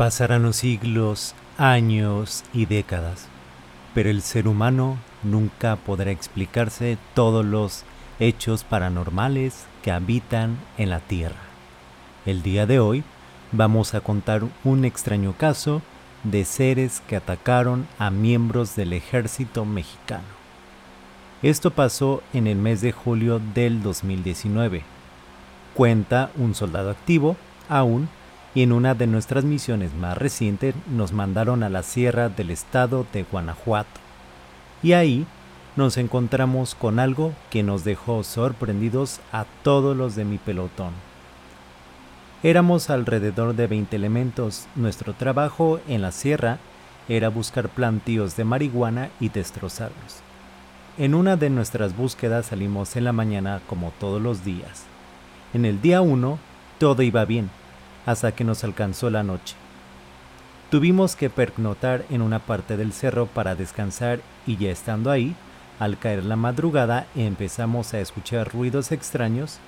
Pasarán los siglos, años y décadas, pero el ser humano nunca podrá explicarse todos los hechos paranormales que habitan en la Tierra. El día de hoy vamos a contar un extraño caso de seres que atacaron a miembros del ejército mexicano. Esto pasó en el mes de julio del 2019. Cuenta un soldado activo, aún y en una de nuestras misiones más recientes nos mandaron a la sierra del estado de Guanajuato. Y ahí nos encontramos con algo que nos dejó sorprendidos a todos los de mi pelotón. Éramos alrededor de 20 elementos. Nuestro trabajo en la sierra era buscar plantíos de marihuana y destrozarlos. En una de nuestras búsquedas salimos en la mañana como todos los días. En el día 1 todo iba bien, hasta que nos alcanzó la noche. Tuvimos que pernotar en una parte del cerro para descansar y ya estando ahí, al caer la madrugada empezamos a escuchar ruidos extraños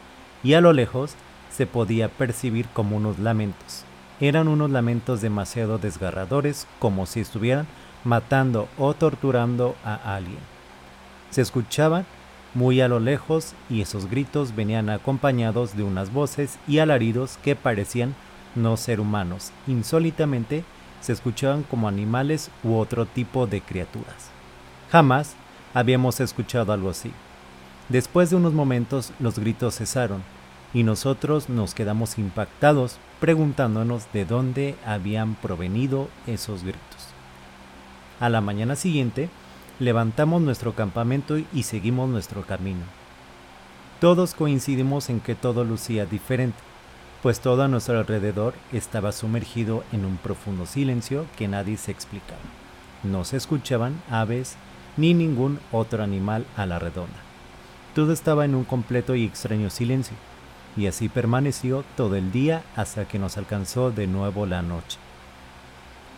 y a lo lejos se podía percibir como unos lamentos. Eran unos lamentos demasiado desgarradores como si estuvieran matando o torturando a alguien. Se escuchaban muy a lo lejos y esos gritos venían acompañados de unas voces y alaridos que parecían no ser humanos. Insólitamente se escuchaban como animales u otro tipo de criaturas. Jamás habíamos escuchado algo así. Después de unos momentos los gritos cesaron y nosotros nos quedamos impactados preguntándonos de dónde habían provenido esos gritos. A la mañana siguiente, levantamos nuestro campamento y seguimos nuestro camino. Todos coincidimos en que todo lucía diferente, pues todo a nuestro alrededor estaba sumergido en un profundo silencio que nadie se explicaba. No se escuchaban aves ni ningún otro animal a la redonda. Todo estaba en un completo y extraño silencio, y así permaneció todo el día hasta que nos alcanzó de nuevo la noche.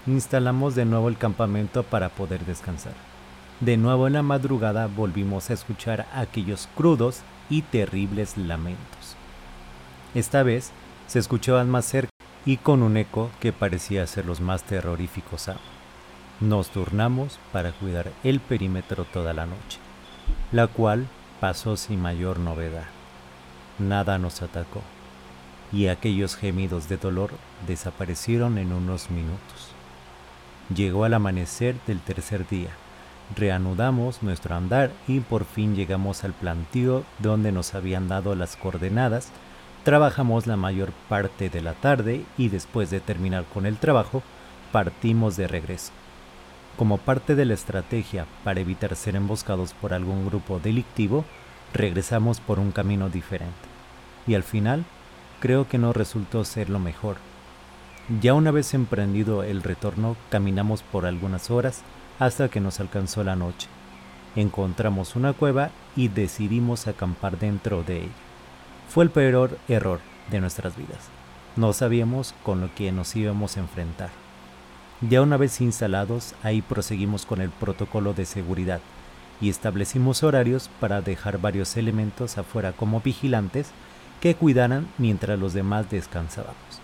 Instalamos de nuevo el campamento para poder descansar. De nuevo en la madrugada volvimos a escuchar aquellos crudos y terribles lamentos. Esta vez se escuchaban más cerca y con un eco que parecía ser los más terroríficos aún. Nos turnamos para cuidar el perímetro toda la noche, la cual pasó sin mayor novedad. Nada nos atacó y aquellos gemidos de dolor desaparecieron en unos minutos. Llegó al amanecer del tercer día Reanudamos nuestro andar y por fin llegamos al plantío donde nos habían dado las coordenadas. Trabajamos la mayor parte de la tarde y después de terminar con el trabajo, partimos de regreso. Como parte de la estrategia para evitar ser emboscados por algún grupo delictivo, regresamos por un camino diferente. Y al final, creo que no resultó ser lo mejor. Ya una vez emprendido el retorno, caminamos por algunas horas hasta que nos alcanzó la noche. Encontramos una cueva y decidimos acampar dentro de ella. Fue el peor error de nuestras vidas. No sabíamos con lo que nos íbamos a enfrentar. Ya una vez instalados, ahí proseguimos con el protocolo de seguridad y establecimos horarios para dejar varios elementos afuera como vigilantes que cuidaran mientras los demás descansábamos.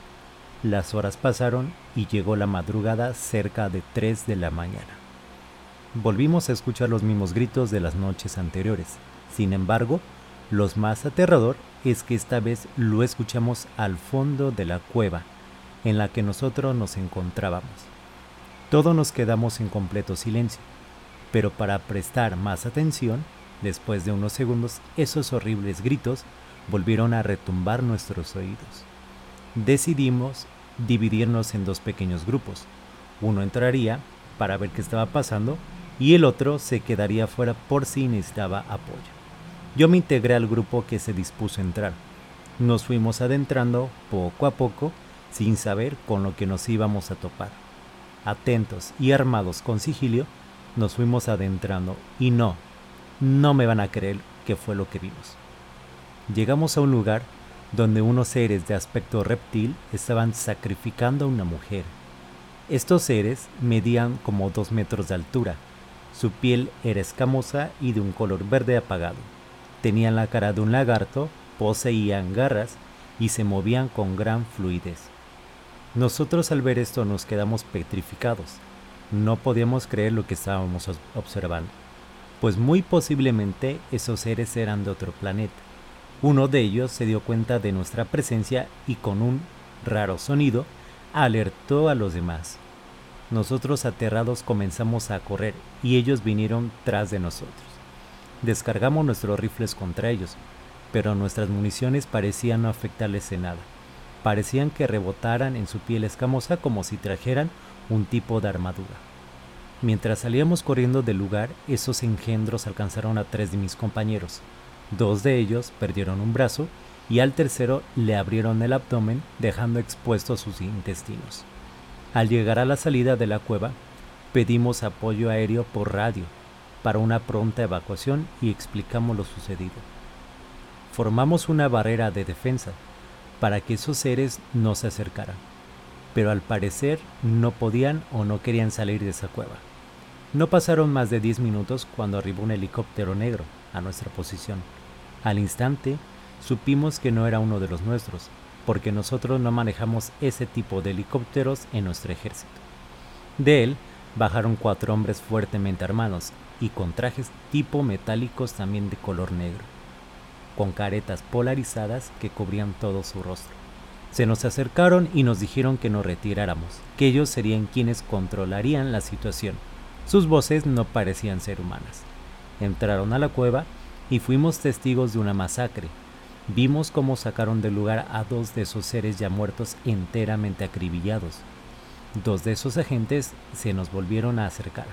Las horas pasaron y llegó la madrugada cerca de 3 de la mañana. Volvimos a escuchar los mismos gritos de las noches anteriores. Sin embargo, lo más aterrador es que esta vez lo escuchamos al fondo de la cueva en la que nosotros nos encontrábamos. Todos nos quedamos en completo silencio, pero para prestar más atención, después de unos segundos, esos horribles gritos volvieron a retumbar nuestros oídos. Decidimos dividirnos en dos pequeños grupos. Uno entraría para ver qué estaba pasando y el otro se quedaría fuera por si necesitaba apoyo. Yo me integré al grupo que se dispuso a entrar. Nos fuimos adentrando poco a poco sin saber con lo que nos íbamos a topar. Atentos y armados con sigilio, nos fuimos adentrando y no, no me van a creer que fue lo que vimos. Llegamos a un lugar donde unos seres de aspecto reptil estaban sacrificando a una mujer. Estos seres medían como dos metros de altura su piel era escamosa y de un color verde apagado. Tenían la cara de un lagarto, poseían garras y se movían con gran fluidez. Nosotros al ver esto nos quedamos petrificados. No podíamos creer lo que estábamos observando, pues muy posiblemente esos seres eran de otro planeta. Uno de ellos se dio cuenta de nuestra presencia y con un raro sonido alertó a los demás. Nosotros aterrados comenzamos a correr y ellos vinieron tras de nosotros. Descargamos nuestros rifles contra ellos, pero nuestras municiones parecían no afectarles en nada parecían que rebotaran en su piel escamosa como si trajeran un tipo de armadura. Mientras salíamos corriendo del lugar, esos engendros alcanzaron a tres de mis compañeros. Dos de ellos perdieron un brazo y al tercero le abrieron el abdomen dejando expuestos sus intestinos. Al llegar a la salida de la cueva, pedimos apoyo aéreo por radio para una pronta evacuación y explicamos lo sucedido. Formamos una barrera de defensa para que esos seres no se acercaran, pero al parecer no podían o no querían salir de esa cueva. No pasaron más de 10 minutos cuando arribó un helicóptero negro a nuestra posición. Al instante, supimos que no era uno de los nuestros, porque nosotros no manejamos ese tipo de helicópteros en nuestro ejército. De él bajaron cuatro hombres fuertemente armados y con trajes tipo metálicos también de color negro con caretas polarizadas que cubrían todo su rostro. Se nos acercaron y nos dijeron que nos retiráramos, que ellos serían quienes controlarían la situación. Sus voces no parecían ser humanas. Entraron a la cueva y fuimos testigos de una masacre. Vimos cómo sacaron del lugar a dos de esos seres ya muertos enteramente acribillados. Dos de esos agentes se nos volvieron a acercar